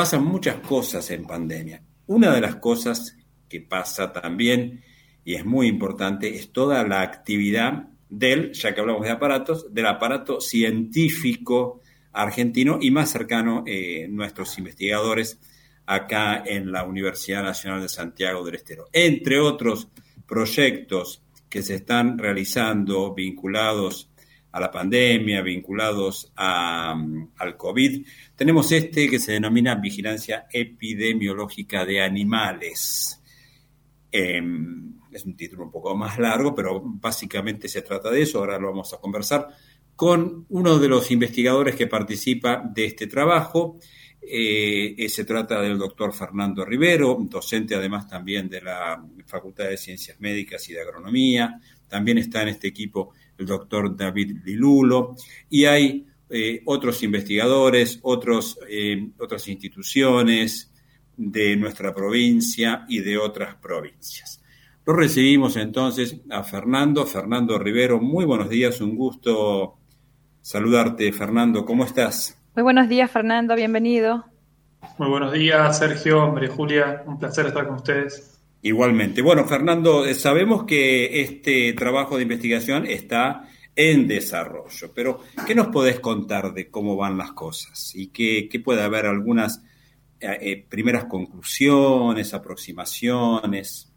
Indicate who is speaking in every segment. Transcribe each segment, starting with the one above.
Speaker 1: pasan muchas cosas en pandemia. Una de las cosas que pasa también, y es muy importante, es toda la actividad del, ya que hablamos de aparatos, del aparato científico argentino y más cercano eh, nuestros investigadores acá en la Universidad Nacional de Santiago del Estero. Entre otros proyectos que se están realizando vinculados a la pandemia, vinculados al COVID, tenemos este que se denomina vigilancia epidemiológica de animales. Em, es un título un poco más largo, pero básicamente se trata de eso, ahora lo vamos a conversar con uno de los investigadores que participa de este trabajo. Eh, se trata del doctor Fernando Rivero, docente además también de la Facultad de Ciencias Médicas y de Agronomía. También está en este equipo el doctor David Lilulo y hay eh, otros investigadores, otros, eh, otras instituciones de nuestra provincia y de otras provincias. Lo recibimos entonces a Fernando, Fernando Rivero. Muy buenos días, un gusto saludarte, Fernando. ¿Cómo estás?
Speaker 2: Muy buenos días, Fernando, bienvenido.
Speaker 3: Muy buenos días, Sergio, María Julia, un placer estar con ustedes.
Speaker 1: Igualmente. Bueno, Fernando, sabemos que este trabajo de investigación está en desarrollo, pero ¿qué nos podés contar de cómo van las cosas? Y que, puede haber algunas eh, eh, primeras conclusiones, aproximaciones,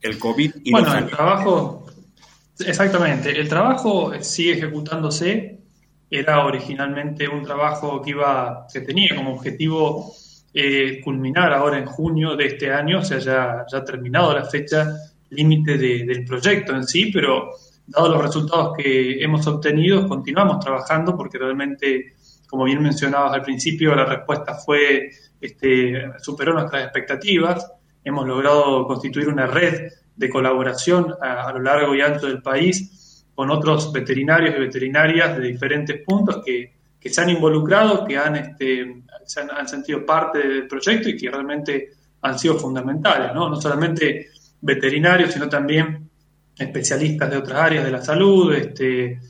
Speaker 1: el COVID
Speaker 3: y Bueno, el trabajo, exactamente, el trabajo sigue ejecutándose era originalmente un trabajo que iba, que tenía como objetivo eh, culminar ahora en junio de este año, o sea, ya, ya terminado la fecha límite del proyecto en sí, pero dado los resultados que hemos obtenido, continuamos trabajando porque realmente, como bien mencionabas al principio, la respuesta fue, este, superó nuestras expectativas. Hemos logrado constituir una red de colaboración a lo largo y ancho del país con otros veterinarios y veterinarias de diferentes puntos que, se han involucrado, que han, este, han, sentido parte del proyecto y que realmente han sido fundamentales, ¿no? No solamente veterinarios, sino también especialistas de otras áreas de la salud, este,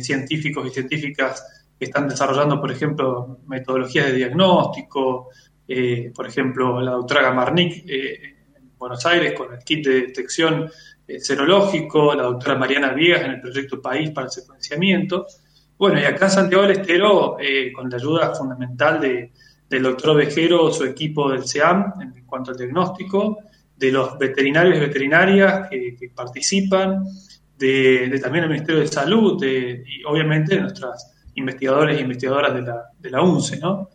Speaker 3: científicos y científicas que están desarrollando, por ejemplo, metodologías de diagnóstico, eh, por ejemplo, la doctora Gamarnik eh, en Buenos Aires con el kit de detección eh, serológico, la doctora Mariana Viegas en el proyecto País para el secuenciamiento. Bueno, y acá Santiago del Estero, eh, con la ayuda fundamental de, del doctor Vejero, su equipo del SEAM en cuanto al diagnóstico, de los veterinarios y veterinarias que, participan, de, también el Ministerio de Salud y obviamente de nuestras investigadores e investigadoras de la, de la UNCE. ¿no?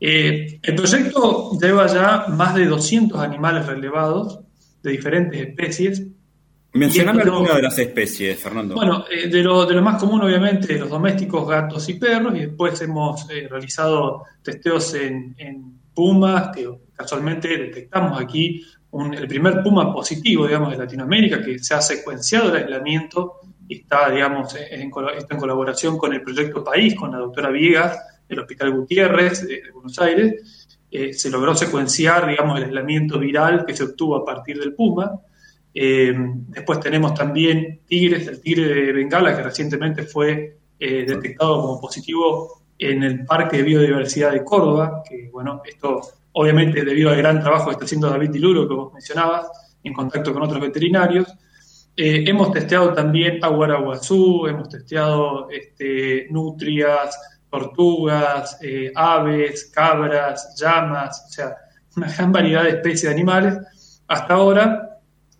Speaker 3: Eh, el proyecto lleva ya más de 200 animales relevados de diferentes especies
Speaker 1: Mencioname alguna de las especies, Fernando.
Speaker 3: Bueno, eh, de, lo, de lo más común, obviamente, los domésticos, gatos y perros, y después hemos eh, realizado testeos en, pumas, que casualmente detectamos aquí el primer puma positivo, digamos, de Latinoamérica, que se ha secuenciado el aislamiento y está, digamos, en, está en colaboración con el proyecto País, con la doctora Viegas del Hospital Gutiérrez de, Buenos Aires. Eh, se logró secuenciar, digamos, el aislamiento viral que se obtuvo a partir del puma eh, después tenemos también tigres, el tigre de Bengala, que recientemente fue eh, detectado como positivo en el Parque de Biodiversidad de Córdoba, que bueno, esto obviamente debido al gran trabajo que está haciendo David Diluro, que vos mencionabas, en contacto con otros veterinarios. Eh, hemos testeado también aguaraguazú, hemos testeado este, nutrias, tortugas, aves, cabras, llamas, o sea, una gran variedad de especies de animales. Hasta ahora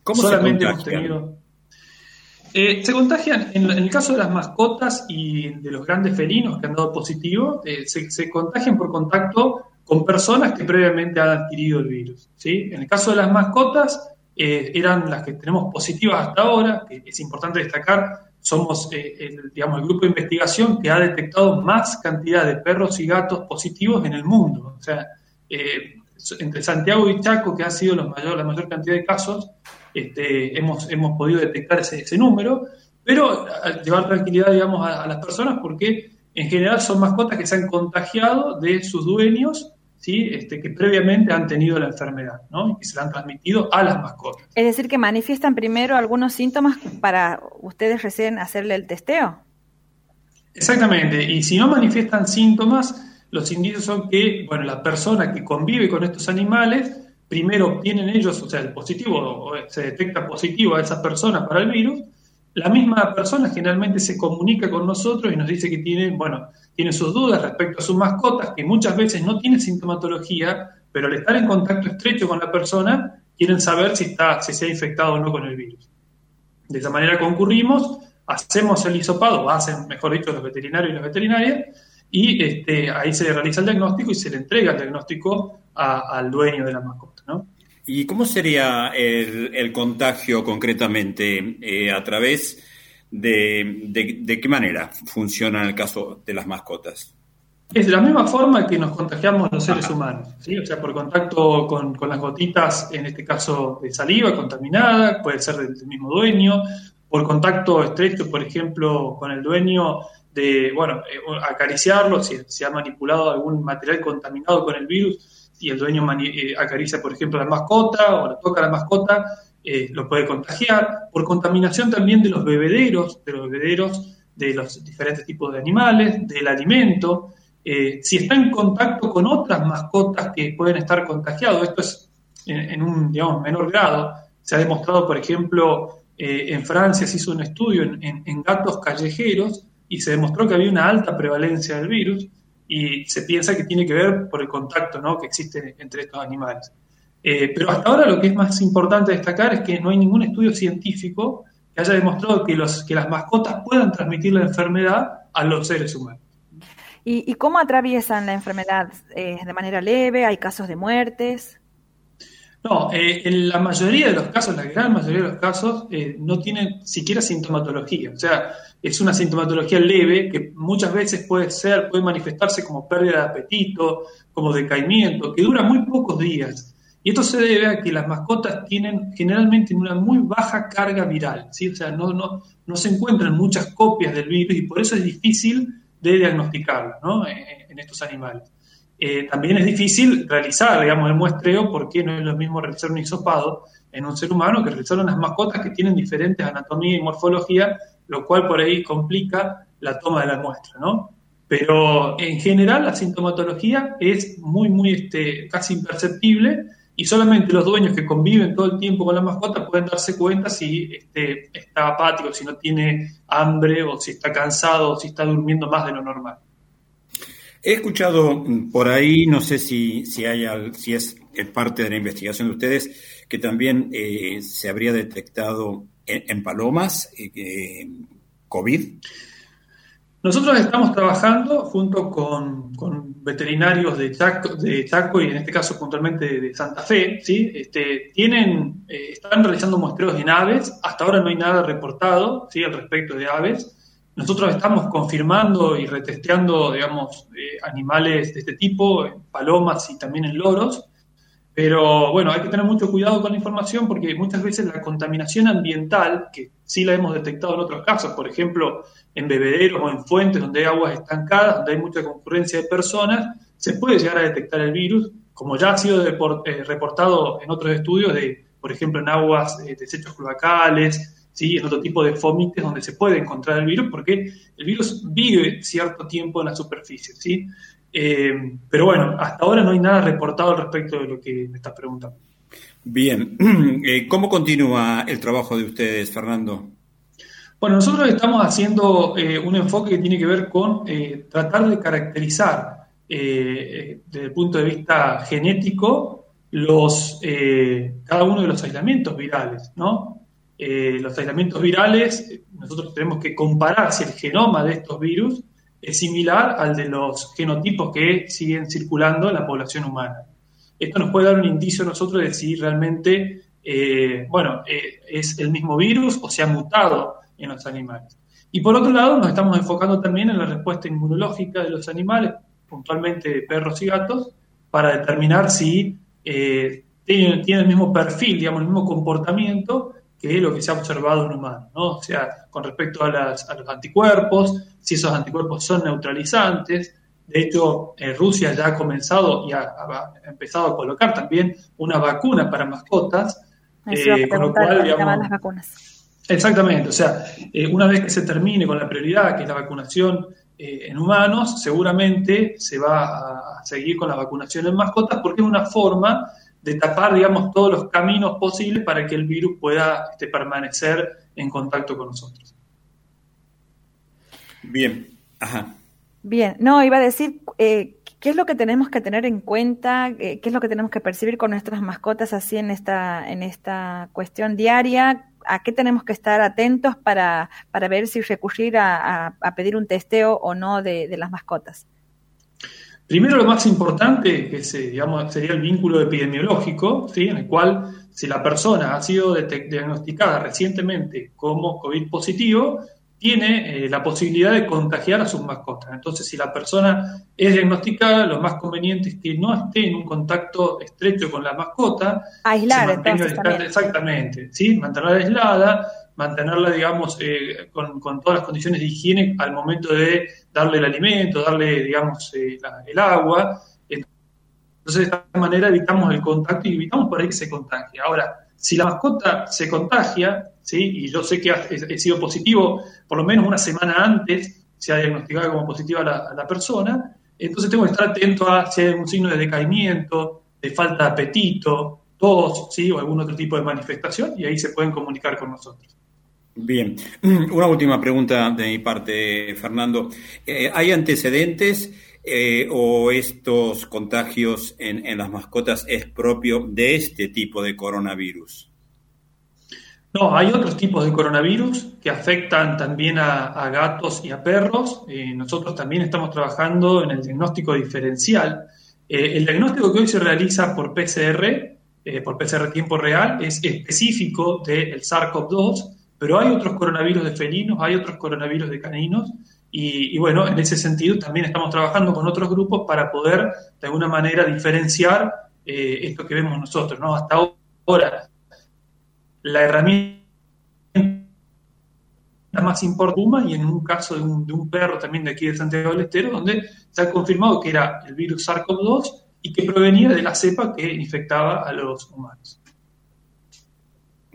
Speaker 1: ¿Cómo Solamente hemos tenido.
Speaker 3: Eh, se contagian, en, el caso de las mascotas y de los grandes felinos que han dado positivo, eh, se, contagian por contacto con personas que previamente han adquirido el virus. ¿sí? En el caso de las mascotas, eh, eran las que tenemos positivas hasta ahora, que es importante destacar, somos el, digamos, el grupo de investigación que ha detectado más cantidad de perros y gatos positivos en el mundo. O sea, entre Santiago y Chaco, que ha sido los mayor, la mayor cantidad de casos, este, hemos, hemos podido detectar ese, número, pero llevar tranquilidad, digamos, a, las personas porque en general son mascotas que se han contagiado de sus dueños, ¿sí? Este, que previamente han tenido la enfermedad, ¿no? Y que se la han transmitido a las mascotas.
Speaker 2: Es decir, que manifiestan primero algunos síntomas para ustedes recién hacerle el testeo.
Speaker 3: Exactamente, y si no manifiestan síntomas, los indicios son que, bueno, la persona que convive con estos animales, primero obtienen ellos, o sea, el positivo, se detecta positivo a esa persona para el virus, la misma persona generalmente se comunica con nosotros y nos dice que tiene, bueno, tiene sus dudas respecto a sus mascotas, que muchas veces no tienen sintomatología, pero al estar en contacto estrecho con la persona, quieren saber si, está, si se ha infectado o no con el virus. De esa manera concurrimos, hacemos el hisopado, o hacen, mejor dicho, los veterinarios y las veterinarias, y este, ahí se realiza el diagnóstico y se le entrega el diagnóstico al dueño de la mascota.
Speaker 1: ¿Y cómo sería el, contagio concretamente? Eh, ¿A través de, de, qué manera funciona en el caso de las mascotas?
Speaker 3: Es de la misma forma que nos contagiamos los seres humanos, ¿sí? o sea, por contacto con, con, las gotitas, en este caso de saliva contaminada, puede ser del mismo dueño, por contacto estrecho, por ejemplo, con el dueño de, bueno, eh, acariciarlo, si se ha manipulado algún material contaminado con el virus y el dueño eh, acaricia, por ejemplo, la mascota o la toca a la mascota, eh, lo puede contagiar. Por contaminación también de los bebederos, de los bebederos de los diferentes tipos de animales, del alimento. si está en contacto con otras mascotas que pueden estar contagiados, esto es en, un, digamos, menor grado. Se ha demostrado, por ejemplo, en Francia se hizo un estudio en gatos callejeros y se demostró que había una alta prevalencia del virus y se piensa que tiene que ver por el contacto que existe entre estos animales. Eh, pero hasta ahora lo que es más importante destacar es que no hay ningún estudio científico que haya demostrado que, las mascotas puedan transmitir la enfermedad a los seres humanos.
Speaker 2: ¿Y, cómo atraviesan la enfermedad? ¿De manera leve? ¿Hay casos de muertes?
Speaker 3: No, eh, en la mayoría de los casos, la gran mayoría de los casos, no tienen siquiera sintomatología. O sea, es una sintomatología leve que muchas veces puede ser, puede manifestarse como pérdida de apetito, como decaimiento, que dura muy pocos días. Y esto se debe a que las mascotas tienen generalmente una muy baja carga viral, ¿sí? o sea, no, no, no se encuentran muchas copias del virus y por eso es difícil de diagnosticarlo ¿no? en, estos animales. Eh, también es difícil realizar, digamos, el muestreo porque no es lo mismo realizar un hisopado en un ser humano que realizar unas mascotas que tienen diferentes anatomía y morfología lo cual por ahí complica la toma de la muestra, ¿no? Pero en general la sintomatología es muy, muy este, casi imperceptible y solamente los dueños que conviven todo el tiempo con la mascota pueden darse cuenta si este, está apático, si no tiene hambre o si está cansado o si está durmiendo más de lo normal.
Speaker 1: He escuchado por ahí, no sé si, si, hay, si es parte de la investigación de ustedes, que también eh, se habría detectado en, Palomas eh, COVID?
Speaker 3: Nosotros estamos trabajando junto con, veterinarios de Chaco, de Chaco y en este caso puntualmente de, Santa Fe, ¿sí? Este, tienen, eh, están realizando muestreos en aves, hasta ahora no hay nada reportado ¿sí? al respecto de aves. Nosotros estamos confirmando y retesteando, digamos, eh, animales de este tipo, en palomas y también en loros, pero bueno, hay que tener mucho cuidado con la información porque muchas veces la contaminación ambiental, que sí la hemos detectado en otros casos, por ejemplo, en bebederos o en fuentes donde hay aguas estancadas, donde hay mucha concurrencia de personas, se puede llegar a detectar el virus, como ya ha sido eh, reportado en otros estudios, de, por ejemplo, en aguas, eh, desechos cloacales, ¿sí? en otro tipo de fómites donde se puede encontrar el virus, porque el virus vive cierto tiempo en la superficie. ¿sí? Eh, pero bueno, hasta ahora no hay nada reportado al respecto de lo que me estás preguntando.
Speaker 1: Bien, eh, ¿cómo continúa el trabajo de ustedes, Fernando?
Speaker 3: Bueno, nosotros estamos haciendo eh, un enfoque que tiene que ver con tratar de caracterizar desde el punto de vista genético los, cada uno de los aislamientos virales, ¿no? Los aislamientos virales, nosotros tenemos que comparar si el genoma de estos virus es similar al de los genotipos que siguen circulando en la población humana. Esto nos puede dar un indicio a nosotros de si realmente, eh, bueno, eh, es el mismo virus o se ha mutado en los animales. Y por otro lado, nos estamos enfocando también en la respuesta inmunológica de los animales, puntualmente de perros y gatos, para determinar si eh, tienen, tienen, el mismo perfil, digamos, el mismo comportamiento que lo que se ha observado en humanos, ¿no? O sea, con respecto a, los anticuerpos, si esos anticuerpos son neutralizantes. De hecho, eh, Rusia ya ha comenzado y ha, empezado a colocar también una vacuna para mascotas,
Speaker 2: eh, con lo cual, digamos, las vacunas.
Speaker 3: Exactamente, o sea, eh, una vez que se termine con la prioridad, que es la vacunación eh, en humanos, seguramente se va a seguir con la vacunación en mascotas porque es una forma de tapar, digamos, todos los caminos posibles para que el virus pueda este, permanecer en contacto con nosotros.
Speaker 1: Bien, ajá.
Speaker 2: Bien, no, iba a decir, eh, ¿qué es lo que tenemos que tener en cuenta? Eh, ¿Qué es lo que tenemos que percibir con nuestras mascotas así en esta, en esta cuestión diaria? ¿A qué tenemos que estar atentos para, para ver si recurrir a, pedir un testeo o no de, las mascotas?
Speaker 3: Primero, lo más importante que digamos, sería el vínculo epidemiológico, ¿sí? en el cual si la persona ha sido diagnosticada recientemente como COVID positivo, tiene eh, la posibilidad de contagiar a sus mascotas. Entonces, si la persona es diagnosticada, lo más conveniente es que no esté en un contacto estrecho con la mascota.
Speaker 2: Aislar, entonces,
Speaker 3: Exactamente, ¿sí? mantenerla aislada, mantenerla, digamos, eh, con, todas las condiciones de higiene al momento de darle el alimento, darle, digamos, eh, el agua. Entonces, de esta manera evitamos el contacto y evitamos por ahí que se contagie. Ahora, si la mascota se contagia, ¿sí? y yo sé que he sido positivo por lo menos una semana antes, se ha diagnosticado como positiva la, la persona, entonces tengo que estar atento a si hay algún signo de decaimiento, de falta de apetito, tos, ¿sí? o algún otro tipo de manifestación, y ahí se pueden comunicar con nosotros.
Speaker 1: Bien, una última pregunta de mi parte, Fernando. Eh, ¿Hay antecedentes eh, o estos contagios en, las mascotas es propio de este tipo de coronavirus?
Speaker 3: No, hay otros tipos de coronavirus que afectan también a, gatos y a perros. Eh, nosotros también estamos trabajando en el diagnóstico diferencial. El diagnóstico que hoy se realiza por PCR, por PCR tiempo real, es específico del SARS-CoV-2, pero hay otros coronavirus de felinos, hay otros coronavirus de caninos y, bueno, en ese sentido también estamos trabajando con otros grupos para poder de alguna manera diferenciar eh, esto que vemos nosotros, ¿no? Hasta ahora, la herramienta más importante y en un caso de un, perro también de aquí de Santiago del Estero, donde se ha confirmado que era el virus SARS-CoV-2 y que provenía de la cepa que infectaba a los humanos.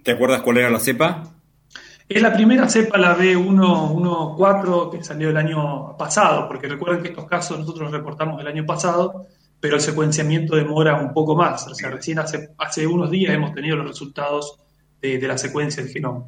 Speaker 1: ¿Te acuerdas cuál era la cepa?
Speaker 3: Es la primera cepa, la B114, que salió el año pasado, porque recuerden que estos casos nosotros reportamos el año pasado, pero el secuenciamiento demora un poco más. O sea, recién hace, hace unos días hemos tenido los resultados de, la secuencia del genoma.